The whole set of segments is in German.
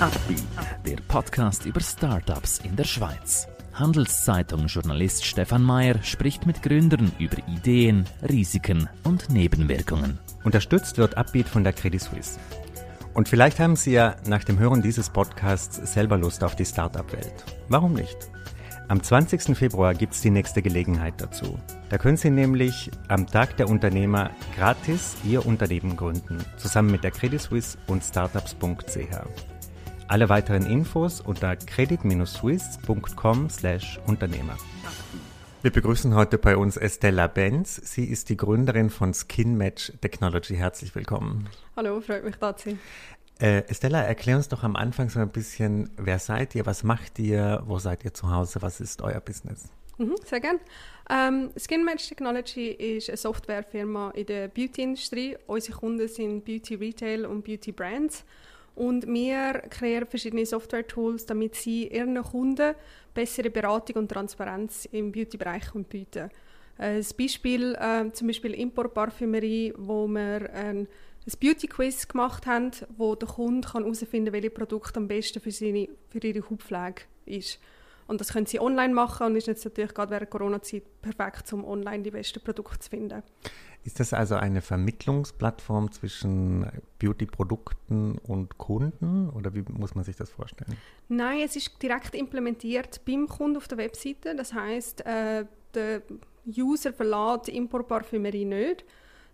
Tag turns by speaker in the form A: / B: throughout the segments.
A: Upbeat, der Podcast über Startups in der Schweiz. Handelszeitung-Journalist Stefan Mayer spricht mit Gründern über Ideen, Risiken und Nebenwirkungen.
B: Unterstützt wird Upbeat von der Credit Suisse. Und vielleicht haben Sie ja nach dem Hören dieses Podcasts selber Lust auf die Startup-Welt. Warum nicht? Am 20. Februar gibt es die nächste Gelegenheit dazu. Da können Sie nämlich am Tag der Unternehmer gratis Ihr Unternehmen gründen, zusammen mit der Credit Suisse und startups.ch. Alle weiteren Infos unter credit-suisse.com/Unternehmer. Wir begrüßen heute bei uns Estella Benz. Sie ist die Gründerin von Skin Match Technology. Herzlich willkommen.
C: Hallo, freut mich da zu sein.
B: Äh, Estella, erklär uns doch am Anfang so ein bisschen, wer seid ihr, was macht ihr, wo seid ihr zu Hause, was ist euer Business?
C: Mhm, sehr gerne. Ähm, Skin Match Technology ist eine Softwarefirma in der Beauty-Industrie. Unsere Kunden sind Beauty Retail und Beauty Brands. Und wir kreieren verschiedene Software-Tools, damit sie ihren Kunden bessere Beratung und Transparenz im Beauty-Bereich bieten. Äh, ein Beispiel, äh, zum Beispiel Import-Parfümerie, wo wir ein Beauty-Quiz gemacht haben, wo der Kunde herausfinden kann, welche Produkt am besten für, seine, für ihre Hautpflege ist. Und das können sie online machen und ist jetzt natürlich gerade während Corona-Zeit perfekt, um online die besten Produkte zu finden.
B: Ist das also eine Vermittlungsplattform zwischen Beauty-Produkten und Kunden oder wie muss man sich das vorstellen?
C: Nein, es ist direkt implementiert beim Kunden auf der Webseite. Das heißt, äh, der User verlässt Import Parfümerie nicht,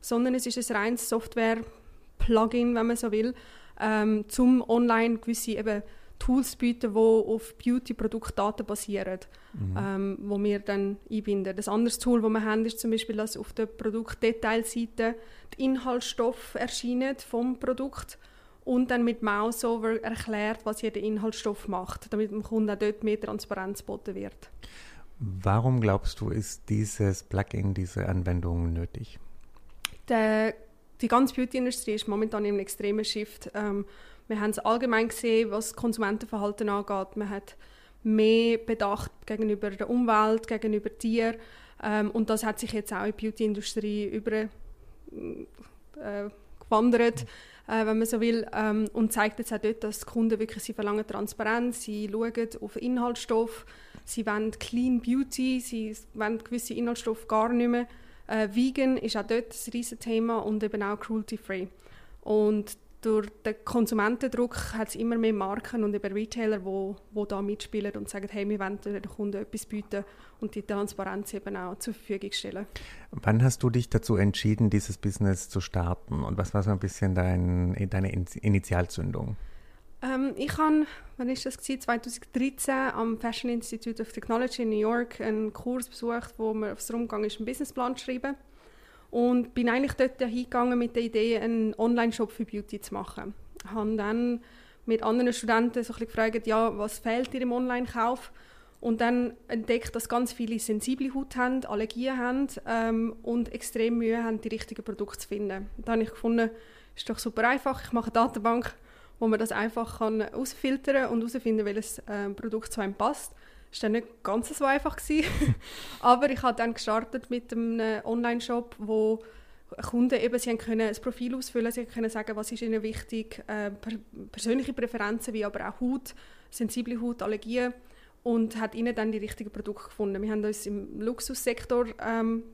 C: sondern es ist ein reines Software-Plugin, wenn man so will, ähm, zum online gewisse eben Tools bieten, die auf Beauty-Produktdaten basieren, mhm. ähm, wo wir dann einbinden. Das andere Tool, das wir haben, ist zum Beispiel, dass auf der Produktdetailseite die Inhaltsstoffe erscheinen vom Produkt und dann mit Mouseover erklärt, was jeder Inhaltsstoff macht, damit dem Kunden auch dort mehr Transparenz geboten wird.
B: Warum glaubst du, ist dieses Plugin, diese Anwendung nötig?
C: Der, die ganze Beauty-Industrie ist momentan in einem extremen Shift. Ähm, wir haben es allgemein gesehen, was Konsumentenverhalten angeht. Man hat mehr Bedacht gegenüber der Umwelt, gegenüber Tieren. Ähm, und das hat sich jetzt auch in die Beauty-Industrie über äh, äh, wenn man so will. Ähm, und zeigt jetzt auch dort, dass die Kunden wirklich, sie verlangen Transparenz, sie schauen auf Inhaltsstoff, sie wollen Clean Beauty, sie wollen gewisse Inhaltsstoffe gar nicht mehr. Äh, Vegan ist auch dort ein riesiges Thema und eben auch cruelty-free. Und durch den Konsumentendruck hat es immer mehr Marken und eben Retailer, die wo, wo da mitspielen und sagen, hey, wir wollen den Kunden etwas bieten und die Transparenz eben auch zur Verfügung stellen.
B: Wann hast du dich dazu entschieden, dieses Business zu starten und was war so ein bisschen dein, deine Initialzündung?
C: Ähm, ich habe, wann ist das gewesen? 2013 am Fashion Institute of Technology in New York einen Kurs besucht, wo mir aufs darum ging, einen Businessplan zu schreiben und bin eigentlich dort hingegangen mit der Idee, einen Online-Shop für Beauty zu machen. Ich habe dann mit anderen Studenten so gefragt, ja, was fehlt dir im Online-Kauf? Und dann entdeckt, dass ganz viele sensible Haut haben, Allergien haben ähm, und extrem Mühe haben, die richtigen Produkte zu finden. Da habe ich gefunden, ist doch super einfach. Ich mache eine Datenbank, wo man das einfach kann und herausfinden, welches äh, Produkt zu einem passt. Das war nicht ganz so einfach. Aber ich habe dann gestartet mit einem Online-Shop, wo Kunden eben, sie können ein Profil ausfüllen, sie können sagen, was ist ihnen wichtig, äh, per persönliche Präferenzen, wie aber auch Haut, sensible Haut, Allergien und hat ihnen dann die richtigen Produkte gefunden. Wir haben uns im Luxussektor ähm,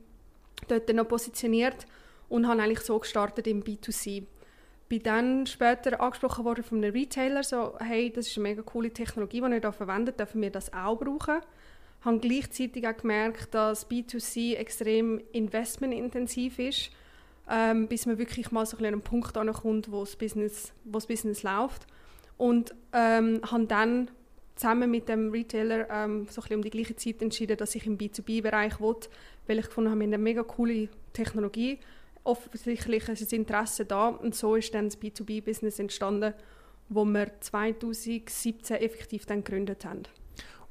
C: dort noch positioniert und haben eigentlich so gestartet im B2C bin dann später angesprochen worden von einem Retailer, so, hey, das ist eine mega coole Technologie, die ihr da verwendet, dürfen wir das auch brauchen? Habe gleichzeitig auch gemerkt, dass B2C extrem investmentintensiv ist, ähm, bis man wirklich mal so an einen Punkt ankommt, wo das Business, wo das Business läuft. Und ähm, habe dann zusammen mit dem Retailer ähm, so ein um die gleiche Zeit entschieden, dass ich im B2B-Bereich will, weil ich gefunden habe, wir haben eine mega coole Technologie offensichtlich ist das Interesse da und so ist dann das B2B-Business entstanden, wo wir 2017 effektiv dann gegründet haben.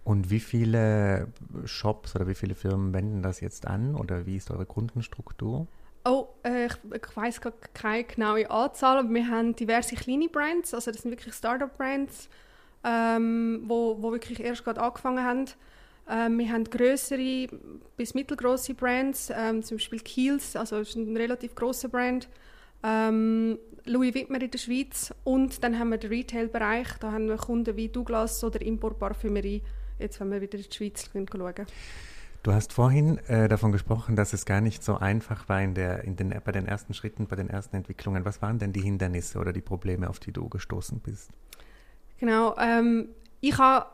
B: Und wie viele Shops oder wie viele Firmen wenden das jetzt an oder wie ist eure Kundenstruktur?
C: Oh, äh, ich, ich weiß gar keine genaue Anzahl, aber wir haben diverse kleine Brands, also das sind wirklich Startup-Brands, ähm, wo, wo wirklich erst gerade angefangen haben. Ähm, wir haben größere bis mittelgroße Brands, ähm, zum Beispiel Kiehl's, also ist ein relativ großer Brand, ähm, Louis Wittmer in der Schweiz und dann haben wir den Retail-Bereich, da haben wir Kunden wie Douglas oder Import Parfümerie, jetzt wenn wir wieder in die Schweiz schauen.
B: Du hast vorhin äh, davon gesprochen, dass es gar nicht so einfach war in der, in den, bei den ersten Schritten, bei den ersten Entwicklungen. Was waren denn die Hindernisse oder die Probleme, auf die du gestoßen bist?
C: Genau, ähm, ich habe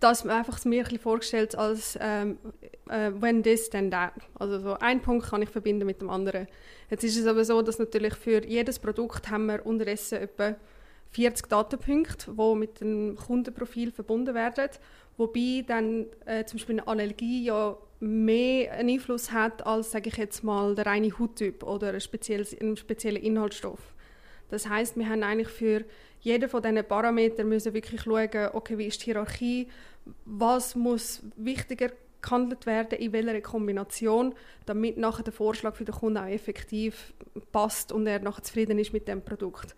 C: das einfach mir ein vorgestellt als ähm, äh, when this, then that. Also so ein Punkt kann ich verbinden mit dem anderen. Jetzt ist es aber so, dass natürlich für jedes Produkt haben wir unterdessen etwa 40 Datenpunkte, die mit dem Kundenprofil verbunden werden. Wobei dann äh, zum Beispiel eine Allergie ja mehr einen Einfluss hat als, sage ich jetzt mal, der reine Hauttyp oder ein, ein spezieller Inhaltsstoff. Das heißt, wir haben eigentlich für jeden von diesen Parametern müssen wirklich schauen, okay, wie ist die Hierarchie, was muss wichtiger gehandelt werden, in welcher Kombination, damit nachher der Vorschlag für den Kunden auch effektiv passt und er nachher zufrieden ist mit dem Produkt.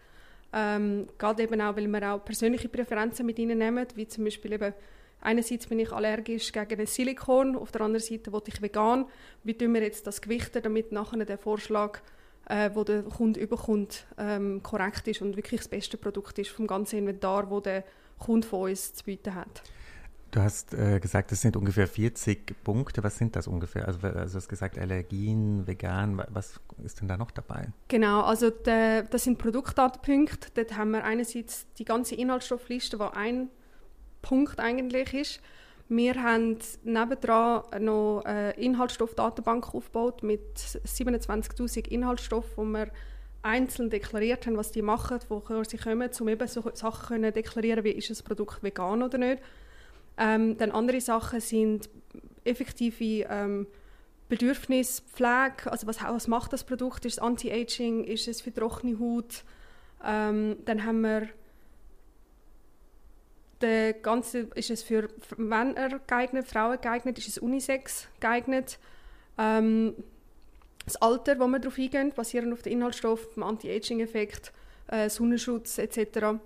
C: Ähm, gerade eben auch, weil wir auch persönliche Präferenzen mit ihnen nehmen, wie zum Beispiel eben einerseits bin ich allergisch gegen das Silikon, auf der anderen Seite wollte ich vegan. Wie tun wir jetzt das gewichten, damit nachher der Vorschlag, äh, wo der Kunde überkommt, ähm, korrekt ist und wirklich das beste Produkt ist vom ganzen Inventar, wo der Kunde von uns zu bieten hat.
B: Du hast äh, gesagt, es sind ungefähr 40 Punkte. Was sind das ungefähr? Also, also du hast gesagt Allergien, vegan. Was ist denn da noch dabei?
C: Genau, also de, das sind Produktdatenpunkte. Dort haben wir einerseits die ganze Inhaltsstoffliste, die ein Punkt eigentlich ist. Wir haben nebendran noch eine Inhaltsstoffdatenbank aufgebaut mit 27'000 Inhaltsstoffen, die wir einzeln deklariert haben, was die machen, woher sie kommen, um eben so Sachen zu deklarieren, wie ist das Produkt vegan oder nicht. Ähm, dann andere Sachen sind effektive ähm, Bedürfnispflege, also was, was macht das Produkt, ist es Anti-Aging, ist es für trockene Haut. Ähm, dann haben wir der ganze, ist es für Männer geeignet, Frauen geeignet, ist es Unisex geeignet. Ähm, das Alter, das wir darauf eingehen, basierend auf den Inhaltsstoff, dem Anti-Aging-Effekt, äh, Sonnenschutz etc.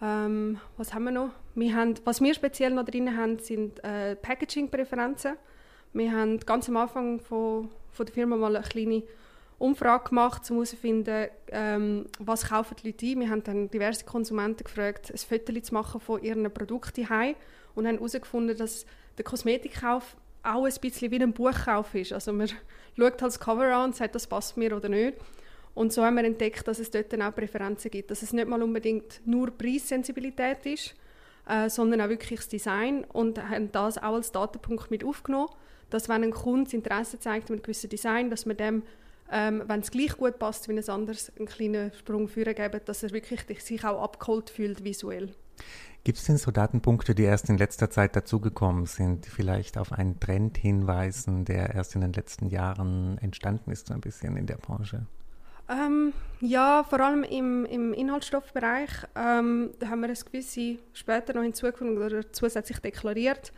C: Ähm, was haben wir noch? Wir haben, was wir speziell noch drin haben, sind äh, Packaging-Präferenzen. Wir haben ganz am Anfang von, von der Firma mal eine kleine Umfrage gemacht, um herauszufinden, ähm, was kaufen die Leute ein. Wir haben dann diverse Konsumenten gefragt, ein Foto zu machen von ihren Produkten heim und haben herausgefunden, dass der Kosmetikkauf auch ein bisschen wie ein Buchkauf ist. Also man schaut halt das Cover an und sagt, das passt mir oder nicht. Und so haben wir entdeckt, dass es dort dann auch Präferenzen gibt, dass es nicht mal unbedingt nur Preissensibilität ist, äh, sondern auch wirklich das Design und haben das auch als Datenpunkt mit aufgenommen, dass wenn ein Kunde Interesse zeigt mit einem gewissen Design, dass man dem ähm, wenn es gleich gut passt wie ein anderes, einen kleinen Sprung führen geben, dass er wirklich sich auch abgeholt fühlt visuell.
B: Gibt es denn so Datenpunkte, die erst in letzter Zeit dazugekommen sind, die vielleicht auf einen Trend hinweisen, der erst in den letzten Jahren entstanden ist, so ein bisschen in der Branche?
C: Ähm, ja, vor allem im, im Inhaltsstoffbereich. Ähm, da haben wir es gewisse später noch hinzugefügt oder zusätzlich deklariert.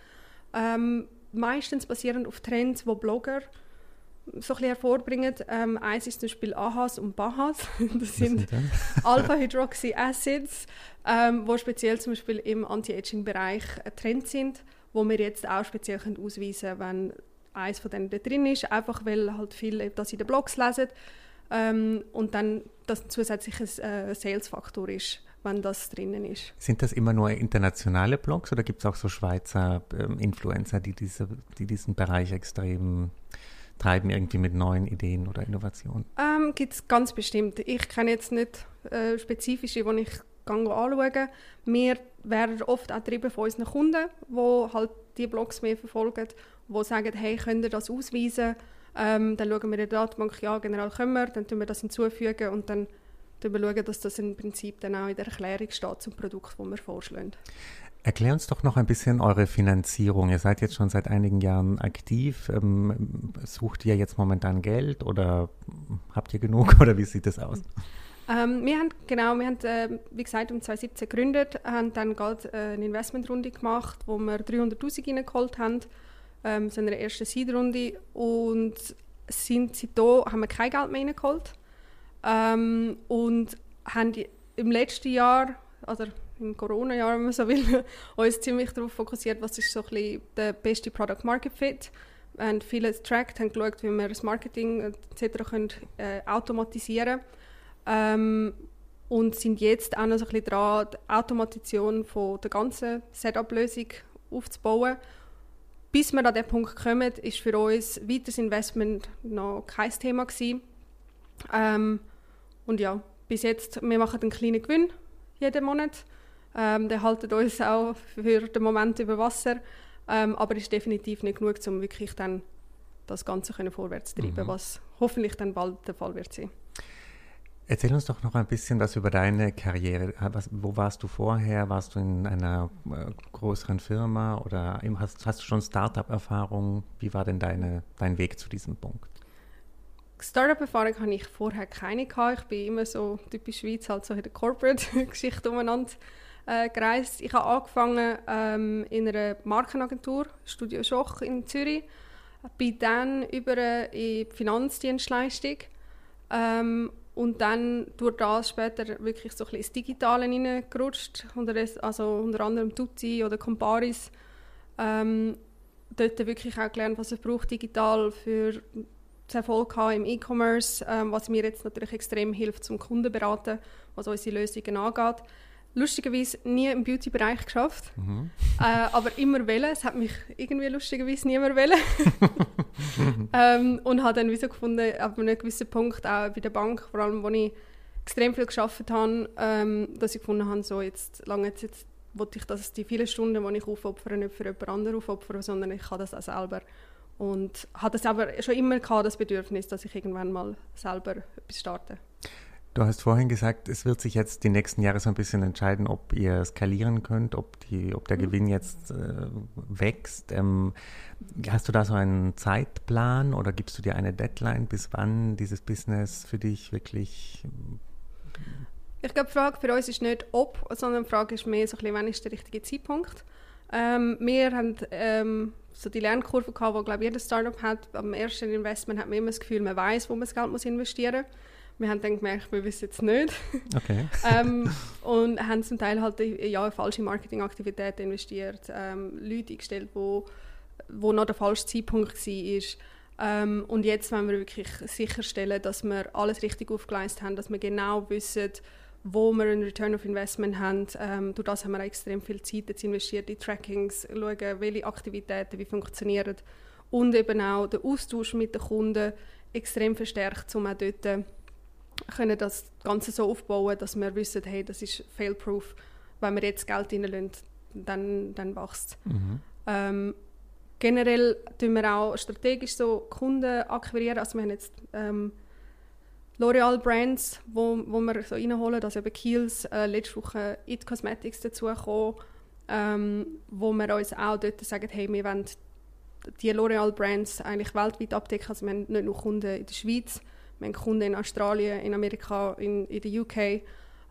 C: Ähm, meistens basierend auf Trends, wo Blogger so ein hervorbringen. Ähm, eins ist zum Beispiel AHAs und BAHAs. Das sind Alpha-Hydroxy-Acids, ähm, wo speziell zum Beispiel im Anti-Aging-Bereich ein Trend sind, wo wir jetzt auch speziell können ausweisen können, wenn eins von denen da drin ist, einfach weil halt viele das in den Blogs lesen ähm, und dann das ein zusätzliches äh, Sales-Faktor ist wenn das drinnen ist.
B: Sind das immer nur internationale Blogs oder gibt es auch so Schweizer ähm, Influencer, die, diese, die diesen Bereich extrem treiben irgendwie mit neuen Ideen oder Innovationen?
C: Ähm, Gibt es ganz bestimmt. Ich kenne jetzt nicht äh, spezifische, die ich anschaue. Wir werden oft auch getrieben von unseren Kunden, die halt die Blogs mehr verfolgen, die sagen, hey, könnt ihr das ausweisen? Ähm, dann schauen wir in der Datenbank, ja, generell können wir, dann tun wir das hinzufügen und dann schauen wir, dass das im Prinzip dann auch in der Erklärung steht zum Produkt, das wir vorschlagen.
B: Erklär uns doch noch ein bisschen eure Finanzierung. Ihr seid jetzt schon seit einigen Jahren aktiv. Ähm, sucht ihr jetzt momentan Geld oder habt ihr genug oder wie sieht das aus?
C: Ähm, wir haben, genau, wir haben, äh, wie gesagt, um 2017 gegründet, haben dann gerade äh, eine Investmentrunde gemacht, wo wir 300'000 reingeholt haben, ähm, so eine erste Seedrunde und sind seitdem haben wir kein Geld mehr reingeholt ähm, und haben im letzten Jahr, also im Corona-Jahr, wenn man so will, uns ziemlich darauf fokussiert, was ist so ein bisschen der beste Product-Market-Fit. Wir haben vieles getrackt, haben geschaut, wie wir das Marketing etc. Können, äh, automatisieren Ähm, und sind jetzt auch noch so ein bisschen dran, die Automatisation von der ganzen Setup-Lösung aufzubauen. Bis wir an diesen Punkt kommen, ist für uns weiteres Investment noch kein Thema gewesen. Ähm, und ja, bis jetzt, wir machen einen kleinen Gewinn jeden Monat. Ähm, der haltet uns auch für den Moment über Wasser, ähm, aber ist definitiv nicht genug, um wirklich dann das Ganze können vorwärts zu treiben, mhm. was hoffentlich dann bald der Fall wird sein.
B: Erzähl uns doch noch ein bisschen was über deine Karriere. Was, wo warst du vorher? Warst du in einer äh, größeren Firma oder hast, hast du schon Startup-Erfahrung? Wie war denn deine, dein Weg zu diesem Punkt?
C: Startup-Erfahrung habe ich vorher keine gehabt. Ich bin immer so typisch Schweiz, halt so in der Corporate-Geschichte umeinander äh, gereist. Ich habe angefangen ähm, in einer Markenagentur, Studio Schoch in Zürich. Bin dann über in die Finanzdienstleistung ähm, und dann durch das später wirklich so ein bisschen ins Digitale hineingerutscht, unter, also unter anderem Tutti oder Comparis. Ähm, dort wirklich auch gelernt, was es braucht digital für Erfolg haben im E-Commerce, ähm, was mir jetzt natürlich extrem hilft zum Kundenberaten, was unsere Lösungen angeht. Lustigerweise nie im Beauty-Bereich geschafft, mhm. äh, aber immer wollen. Es hat mich irgendwie lustigerweise niemand wollen. ähm, und habe dann wieso gefunden, ab einem gewissen Punkt auch bei der Bank, vor allem, wo ich extrem viel geschafft habe, ähm, dass ich gefunden habe, so jetzt lange jetzt, jetzt wollte ich, dass die vielen Stunden, die ich aufopfere, nicht für jemand anderen aufopfern, sondern ich kann das auch selber. Und hatte es aber schon immer gehabt, das Bedürfnis, dass ich irgendwann mal selber etwas starte.
B: Du hast vorhin gesagt, es wird sich jetzt die nächsten Jahre so ein bisschen entscheiden, ob ihr skalieren könnt, ob, die, ob der mhm. Gewinn jetzt äh, wächst. Ähm, hast du da so einen Zeitplan oder gibst du dir eine Deadline, bis wann dieses Business für dich wirklich
C: ich glaube, die Frage für uns ist nicht ob, sondern die Frage ist mehr so ein bisschen, wann ist der richtige Zeitpunkt. Ähm, wir haben ähm, so die Lernkurve gehabt, die glaube jedes Startup hat. Am ersten Investment hat man immer das Gefühl, man weiß, wo man das Geld muss investieren muss. Wir haben dann gemerkt, wir wissen es nicht.
B: Okay.
C: ähm, und haben zum Teil halt ja, falsche Marketingaktivitäten investiert, ähm, Leute eingestellt, wo, wo noch der falsche Zeitpunkt war. Ähm, und jetzt wollen wir wirklich sicherstellen, dass wir alles richtig aufgeleistet haben, dass wir genau wissen, wo wir einen Return of Investment haben. Ähm, durch das haben wir extrem viel Zeit jetzt investiert in Trackings, schauen, welche Aktivitäten wie funktionieren und eben auch den Austausch mit den Kunden extrem verstärkt, um auch dort können das Ganze so aufbauen, dass wir wissen, hey, das ist fail-proof. Wenn wir jetzt Geld reinlassen, dann, dann wächst mhm. ähm, Generell tun wir auch strategisch so Kunden akquirieren. Also wir haben jetzt ähm, L'Oreal Brands, wo, wo wir so reinholen, also eben Kiehl's, äh, letzte Woche It Cosmetics dazugekommen, ähm, wo wir uns auch dort sagen, hey, wir wollen die L'Oreal Brands eigentlich weltweit abdecken. Also wir haben nicht nur Kunden in der Schweiz, wir haben Kunden in Australien, in Amerika, in, in der UK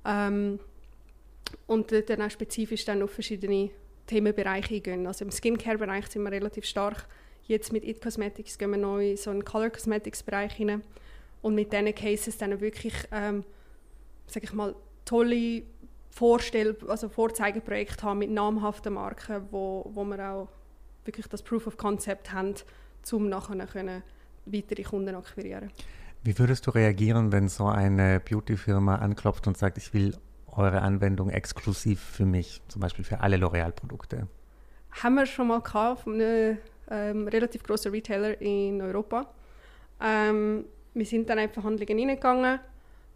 C: ähm, und dann auch spezifisch dann auf verschiedene Themenbereiche eingehen. Also im Skincare-Bereich sind wir relativ stark. Jetzt mit It Cosmetics gehen wir neu in so einen Color Cosmetics-Bereich hinein und mit diesen Cases dann wirklich, ähm, sage ich mal, tolle Vorstell also Vorzeigeprojekte haben mit namhaften Marken, wo, wo wir auch wirklich das Proof of Concept haben, um nachher können weitere Kunden akquirieren.
B: Wie würdest du reagieren, wenn so eine Beauty-Firma anklopft und sagt, ich will eure Anwendung exklusiv für mich, zum Beispiel für alle L'Oreal-Produkte?
C: Haben wir schon mal gehabt von einem ähm, relativ großen Retailer in Europa. Ähm, wir sind dann in Verhandlungen hineingegangen,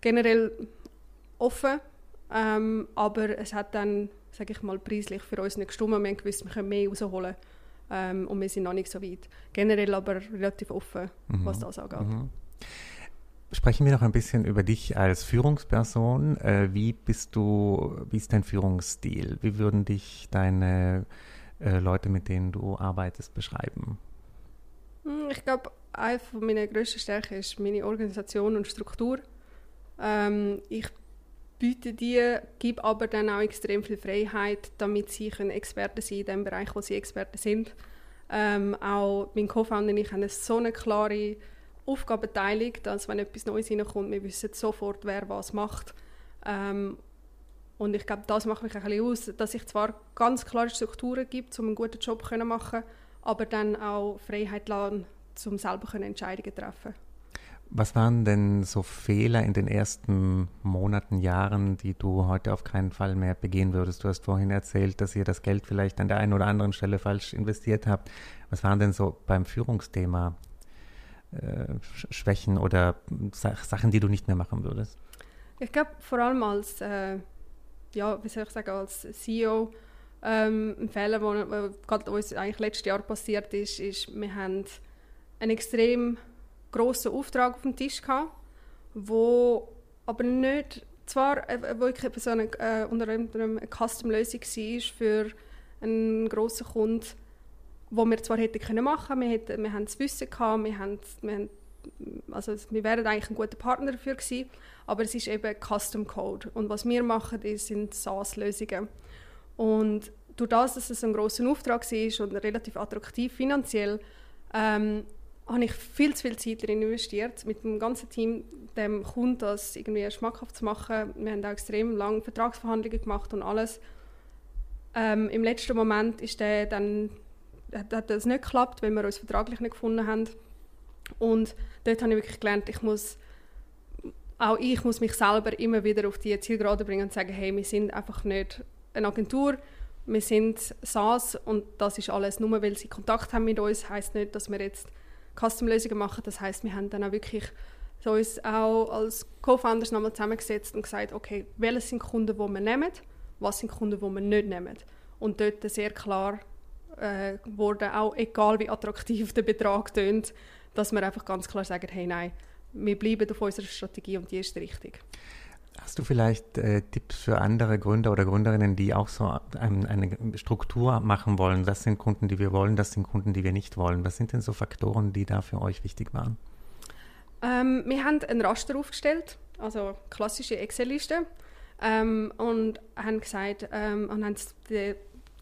C: generell offen, ähm, aber es hat dann, sage ich mal, preislich für uns nicht gestimmt. Wir haben gewusst, wir können mehr rausholen ähm, und wir sind noch nicht so weit. Generell aber relativ offen, mhm. was das angeht. Mhm.
B: Sprechen wir noch ein bisschen über dich als Führungsperson. Äh, wie bist du, wie ist dein Führungsstil? Wie würden dich deine äh, Leute, mit denen du arbeitest, beschreiben?
C: Hm, ich glaube, eine meiner grössten Stärken ist meine Organisation und Struktur. Ähm, ich biete die, gebe aber dann auch extrem viel Freiheit, damit sie können Experten sein in dem Bereich, wo sie Experten sind. Ähm, auch mein Co-Founder und ich haben so eine klare Aufgabenteilung, dass wenn etwas Neues reinkommt, wir wissen sofort, wer was macht. Ähm, und ich glaube, das macht mich ein bisschen aus, dass ich zwar ganz klare Strukturen gibt, um einen guten Job zu machen, aber dann auch Freiheit lassen, um selber Entscheidungen zu treffen
B: Was waren denn so Fehler in den ersten Monaten, Jahren, die du heute auf keinen Fall mehr begehen würdest? Du hast vorhin erzählt, dass ihr das Geld vielleicht an der einen oder anderen Stelle falsch investiert habt. Was waren denn so beim Führungsthema äh, Schwächen oder Sachen, die du nicht mehr machen würdest?
C: Ich glaube, vor allem als, äh, ja, wie soll ich sagen, als CEO, ähm, ein Fehler, der gerade uns eigentlich letztes Jahr passiert ist, ist, wir haben einen extrem grossen Auftrag auf dem Tisch gehabt, wo aber nicht, zwar äh, wirklich so eine, äh, unter anderem eine Custom-Lösung war für einen grossen Kunden, wo wir zwar hätten können machen, wir hätten, wir haben das Wissen gehabt, wir haben, wir haben also wir wären eigentlich ein guter Partner dafür gewesen, aber es ist eben Custom Code und was wir machen, ist, sind SaaS-Lösungen und durch das, dass es ein großer Auftrag war und relativ attraktiv finanziell, ähm, habe ich viel zu viel Zeit darin investiert, mit dem ganzen Team dem Kunden das irgendwie schmackhaft zu machen. Wir haben auch extrem lange Vertragsverhandlungen gemacht und alles. Ähm, Im letzten Moment ist der dann hat, hat das nicht geklappt, weil wir uns vertraglich nicht gefunden haben. Und dort habe ich wirklich gelernt, ich muss, auch ich muss mich selber immer wieder auf die Zielgerade bringen und sagen, hey, wir sind einfach nicht eine Agentur, wir sind SaaS und das ist alles nur, weil sie Kontakt haben mit uns, heißt nicht, dass wir jetzt Custom-Lösungen machen. Das heißt, wir haben dann auch wirklich so uns auch als Co-Founders nochmal zusammengesetzt und gesagt, okay, welche sind Kunden, die wir nehmen, was sind Kunden, die wir nicht nehmen. Und dort sehr klar äh, wurde, auch egal wie attraktiv der Betrag tönt, dass wir einfach ganz klar sagen, hey nein, wir bleiben auf unserer Strategie und die ist richtig.
B: Hast du vielleicht äh, Tipps für andere Gründer oder Gründerinnen, die auch so ein, eine Struktur machen wollen? Das sind Kunden, die wir wollen, das sind Kunden, die wir nicht wollen. Was sind denn so Faktoren, die da für euch wichtig waren?
C: Ähm, wir haben ein Raster aufgestellt, also klassische Excel-Liste, ähm, und haben gesagt, ähm, und haben die,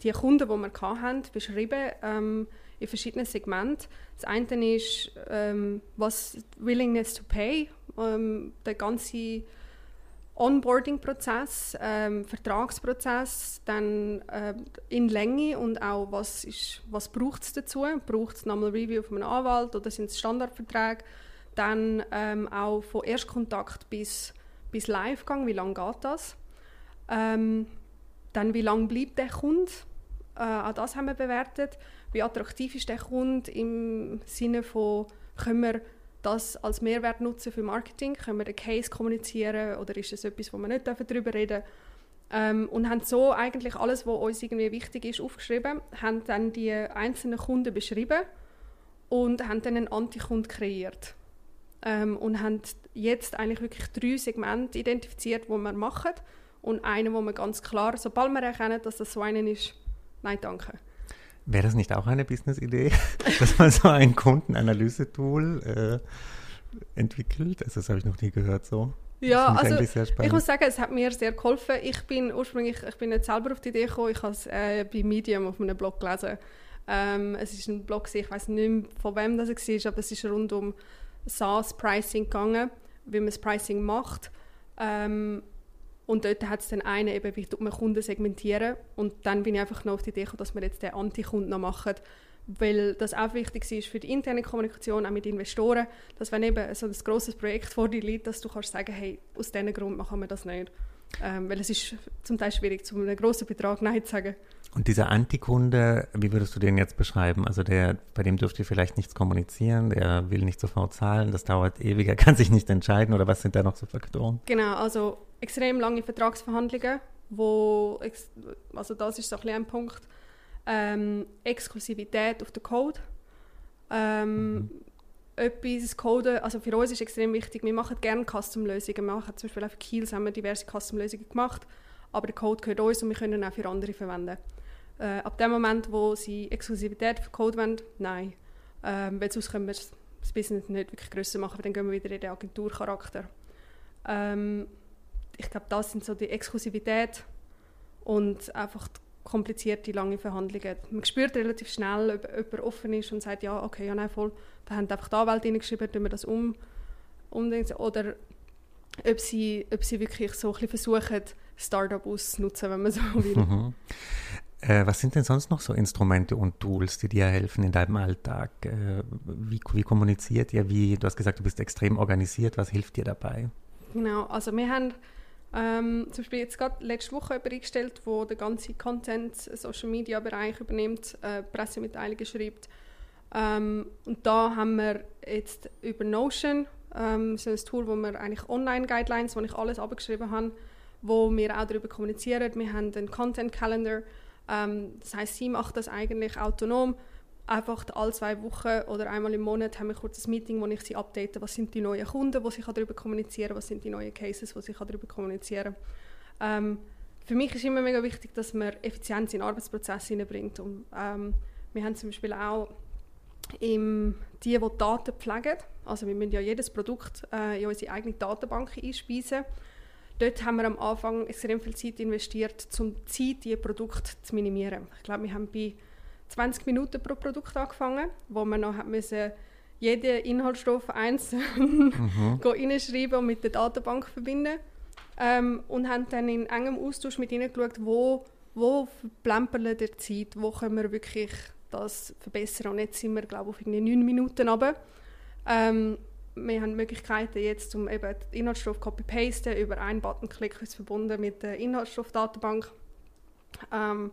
C: die Kunden, die wir hatten, beschrieben ähm, in verschiedenen Segmenten. Das eine ist, ähm, was Willingness to Pay, ähm, der ganze Onboarding-Prozess, ähm, Vertragsprozess, dann äh, in Länge und auch was, was braucht es dazu? Braucht es nochmal Review von einem Anwalt oder sind es Standardverträge? Dann ähm, auch von Erstkontakt bis, bis Livegang, wie lange geht das? Ähm, dann wie lange bleibt der Kunde? Äh, auch das haben wir bewertet. Wie attraktiv ist der Kunde im Sinne von, können wir das als Mehrwert nutzen für Marketing? Können wir den Case kommunizieren oder ist das etwas, wo wir nicht darüber reden dürfen? Ähm, und haben so eigentlich alles, was uns irgendwie wichtig ist, aufgeschrieben, haben dann die einzelnen Kunden beschrieben und haben dann einen Antikund kreiert. Ähm, und haben jetzt eigentlich wirklich drei Segmente identifiziert, die wir machen und einen, wo wir ganz klar, sobald wir erkennen, dass das so einen ist, nein, danke.
B: Wäre das nicht auch eine Business-Idee, dass man so ein Kundenanalyse-Tool äh, entwickelt? Also das habe ich noch nie gehört so.
C: Ja, also ich muss sagen, es hat mir sehr geholfen. Ich bin ursprünglich, ich bin nicht selber auf die Idee gekommen, ich habe es äh, bei Medium auf einem Blog gelesen. Ähm, es ist ein Blog, ich weiß nicht mehr, von wem das war, aber es ist rund um SaaS-Pricing gegangen, wie man das Pricing macht. Ähm, und dort hat es dann einen, eben, wie man Kunden segmentieren. Und dann bin ich einfach noch auf die Idee gekommen, dass wir jetzt den Anti-Kunden noch machen, weil das auch wichtig ist für die interne Kommunikation, auch mit Investoren, dass wenn eben so ein grosses Projekt vor dir liegt, dass du kannst sagen, hey, aus diesem Grund machen wir das nicht. Ähm, weil es ist zum Teil schwierig, zu einem grossen Betrag Nein zu sagen.
B: Und dieser Antikunde, wie würdest du den jetzt beschreiben? Also der, bei dem dürft ihr vielleicht nichts kommunizieren, der will nicht sofort zahlen, das dauert ewig, er kann sich nicht entscheiden oder was sind da noch so Faktoren?
C: Genau, also extrem lange Vertragsverhandlungen, wo, also das ist so ein, ein Punkt, ähm, Exklusivität auf den Code. Ähm, mhm. Etwas Code, also für uns ist extrem wichtig, wir machen gerne Custom-Lösungen. Wir machen zum Beispiel auch für Kiels haben wir diverse Custom-Lösungen gemacht, aber der Code gehört uns und wir können ihn auch für andere verwenden. Äh, ab dem Moment, wo sie Exklusivität für Code wollen, nein. Ähm, weil sonst können wir das Business nicht wirklich grösser machen, dann gehen wir wieder in den Agenturcharakter. Ähm, ich glaube, das sind so die Exklusivität und einfach komplizierte, lange Verhandlungen. Man spürt relativ schnell, ob jemand offen ist und sagt, ja, okay, ja, nein, voll. Da haben einfach die Anwälte hineingeschrieben, tun wir das um, umdenken. Oder ob sie, ob sie wirklich so ein bisschen versuchen, Startup auszunutzen, wenn man so will. Mhm.
B: Äh, was sind denn sonst noch so Instrumente und Tools, die dir helfen in deinem Alltag? Äh, wie, wie kommuniziert ihr? Wie, du hast gesagt, du bist extrem organisiert. Was hilft dir dabei?
C: Genau, also wir haben ähm, zum Beispiel jetzt gerade letzte Woche jemanden eingestellt, der den ganzen Content, Social Media Bereich übernimmt, äh, Pressemitteilungen schreibt. Ähm, und da haben wir jetzt über Notion ähm, so ein Tool, wo wir eigentlich Online-Guidelines, wo ich alles abgeschrieben habe, wo wir auch darüber kommunizieren. Wir haben einen Content-Calendar, ähm, das heißt, sie macht das eigentlich autonom. Einfach alle zwei Wochen oder einmal im Monat haben wir kurz ein Meeting, wo ich sie update, was sind die neuen Kunden, wo sie darüber kommunizieren kann, was sind die neuen Cases, wo sie darüber kommunizieren kann. Ähm, für mich ist immer mega wichtig, dass man Effizienz in den Arbeitsprozess hineinbringt. Und, ähm, wir haben zum Beispiel auch im, die, die Daten pflegen, also wir müssen ja jedes Produkt äh, in unsere eigene Datenbank einspeisen. Dort haben wir am Anfang extrem viel Zeit investiert, um die Zeit, die Produkte zu minimieren. Ich glaube, wir haben bei 20 Minuten pro Produkt angefangen, wo man noch müssen jeden Inhaltsstoff einzeln mhm. reinschreiben und mit der Datenbank verbinden. Ähm, und haben dann in engem Austausch mit ihnen geschaut, wo, wo verplempern der Zeit, wo können wir wirklich das verbessern. Und jetzt sind wir, glaube ich, auf 9 Minuten runter. Ähm, wir haben Möglichkeiten jetzt, um eben den Inhaltsstoff copy-pasten, über einen Button-Klick ist verbunden mit der Inhaltsstoffdatenbank. Ähm,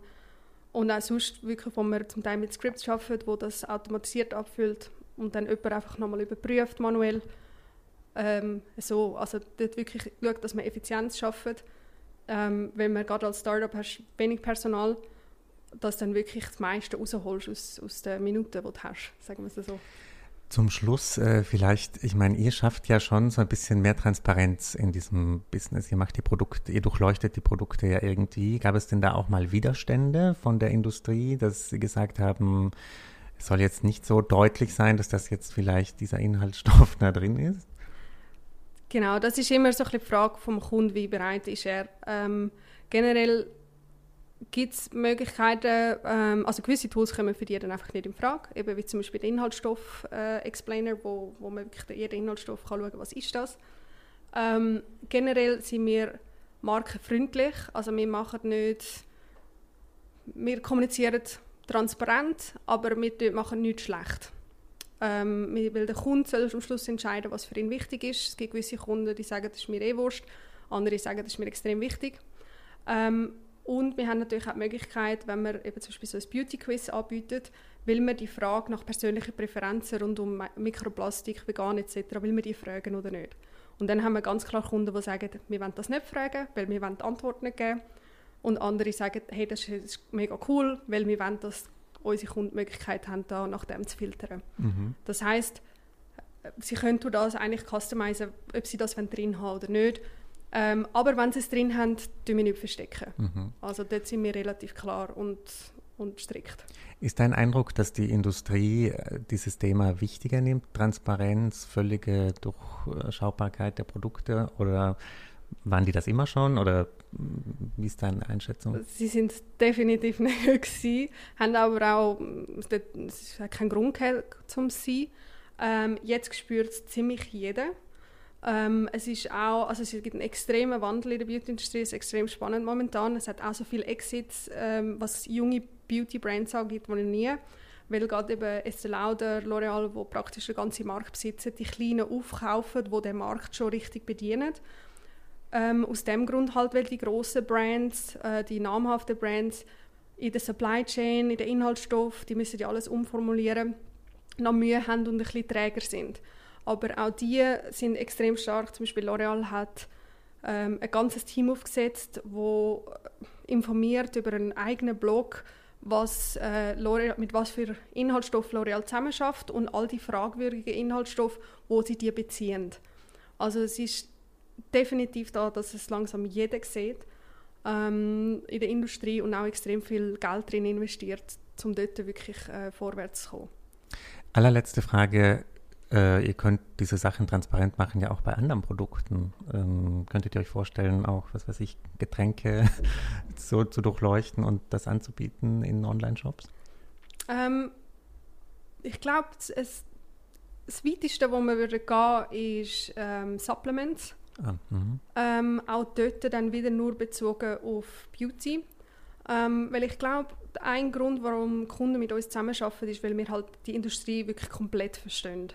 C: und auch sonst wirklich, wo wir zum Teil mit Scripts arbeiten, wo das automatisiert abfüllt und dann jemand einfach nochmal überprüft manuell. Ähm, so, also dort wirklich schaut, dass man Effizienz schafft. Ähm, wenn man gerade als Startup hast, wenig Personal, dass dann wirklich das meiste rausholst aus, aus den Minuten, die du hast, sagen wir es so.
B: Zum Schluss äh, vielleicht, ich meine, ihr schafft ja schon so ein bisschen mehr Transparenz in diesem Business. Ihr macht die Produkte, ihr durchleuchtet die Produkte ja irgendwie. Gab es denn da auch mal Widerstände von der Industrie, dass sie gesagt haben, es soll jetzt nicht so deutlich sein, dass das jetzt vielleicht dieser Inhaltsstoff da drin ist?
C: Genau, das ist immer so ein bisschen die Frage vom Kunden, wie bereit ist er. Ähm, generell gibt es Möglichkeiten, ähm, also gewisse Tools kommen für die dann einfach nicht in Frage, eben wie zum Beispiel der Inhaltsstoff-Explainer, äh, wo, wo man wirklich jeden Inhaltsstoff kann schauen kann, was ist das. Ähm, generell sind wir markenfreundlich, also wir machen nicht, wir kommunizieren transparent, aber wir machen nichts schlecht. Ähm, weil der Kunde soll am Schluss entscheiden, was für ihn wichtig ist. Es gibt gewisse Kunden, die sagen, das ist mir eh wurscht, andere sagen, das ist mir extrem wichtig. Ähm, und wir haben natürlich auch die Möglichkeit, wenn wir eben zum Beispiel so ein Beauty-Quiz anbietet, will man die Frage nach persönlichen Präferenzen rund um Mikroplastik, vegan etc., will man die fragen oder nicht. Und dann haben wir ganz klar Kunden, die sagen, wir wollen das nicht fragen, weil wir wollen die Antwort nicht geben. Und andere sagen, hey, das ist mega cool, weil wir wollen, dass unsere Kunden die Möglichkeit haben, da nach dem zu filtern. Mhm. Das heißt, sie können das eigentlich customizen, ob sie das drin haben oder nicht. Ähm, aber wenn sie es drin haben, tun wir nicht verstecken. Mhm. Also dort sind wir relativ klar und, und strikt.
B: Ist dein Eindruck, dass die Industrie äh, dieses Thema wichtiger nimmt? Transparenz, völlige Durchschaubarkeit der Produkte? Oder waren die das immer schon? Oder mm, wie ist deine Einschätzung?
C: Sie sind definitiv nicht gewesen, haben aber auch es hat keinen Grund gehabt, zum sein. Ähm, jetzt spürt es ziemlich jeder. Ähm, es ist auch, also es gibt einen extremen Wandel in der Beauty-Industrie, es ist extrem spannend momentan. Es hat auch so viele Exits, ähm, was junge Beauty-Brands angeht, wie noch nie. Weil gerade eben Estée Lauder, L'Oreal, wo praktisch den ganzen Markt besitzen, die Kleinen aufkaufen, wo den Markt schon richtig bedienen. Ähm, aus dem Grund halt, weil die grossen Brands, äh, die namhaften Brands in der Supply Chain, in den Inhaltsstoff, die müssen ja alles umformulieren, noch Mühe haben und ein bisschen träger sind. Aber auch die sind extrem stark. Zum Beispiel L'Oreal hat ähm, ein ganzes Team aufgesetzt, wo informiert über einen eigenen Blog, was, äh, mit was für Inhaltsstoff L'Oreal zusammenarbeitet und all die fragwürdigen Inhaltsstoffe, wo sie die beziehen. Also es ist definitiv da, dass es langsam jeder sieht ähm, in der Industrie und auch extrem viel Geld drin investiert, um dort wirklich äh, vorwärts zu kommen.
B: Allerletzte Frage. Äh, ihr könnt diese Sachen transparent machen, ja auch bei anderen Produkten. Ähm, könntet ihr euch vorstellen, auch, was weiß ich, Getränke so zu durchleuchten und das anzubieten in Online-Shops?
C: Ähm, ich glaube, das, das Weiteste, wo man würde gehen, ist ähm, Supplements. Ah, mhm. ähm, auch dort dann wieder nur bezogen auf Beauty. Ähm, weil ich glaube, ein Grund, warum Kunden mit uns zusammenarbeiten, ist, weil wir halt die Industrie wirklich komplett verstehen.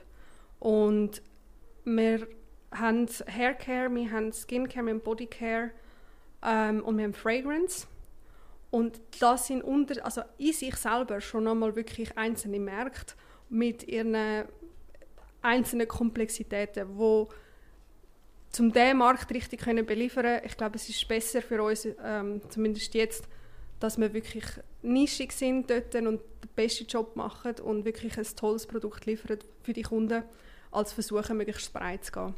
C: Und wir haben Haircare, wir haben Skincare, wir haben Bodycare ähm, und wir haben Fragrance. Und das sind unter, also in sich selber schon einmal wirklich einzelne Märkte mit ihren einzelnen Komplexitäten, wo zum diesen Markt richtig können beliefern ich glaube, es ist besser für uns, ähm, zumindest jetzt, dass wir wirklich nischig sind dort und den besten Job machen und wirklich ein tolles Produkt liefern für die Kunden, als versuchen, möglichst breit zu gehen.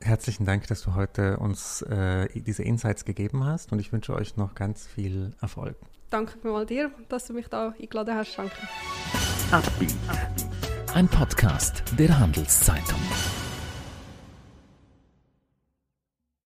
B: Herzlichen Dank, dass du heute uns äh, diese Insights gegeben hast und ich wünsche euch noch ganz viel Erfolg.
C: Danke mal dir, dass du mich da eingeladen hast. Danke.
A: Ein Podcast der Handelszeitung.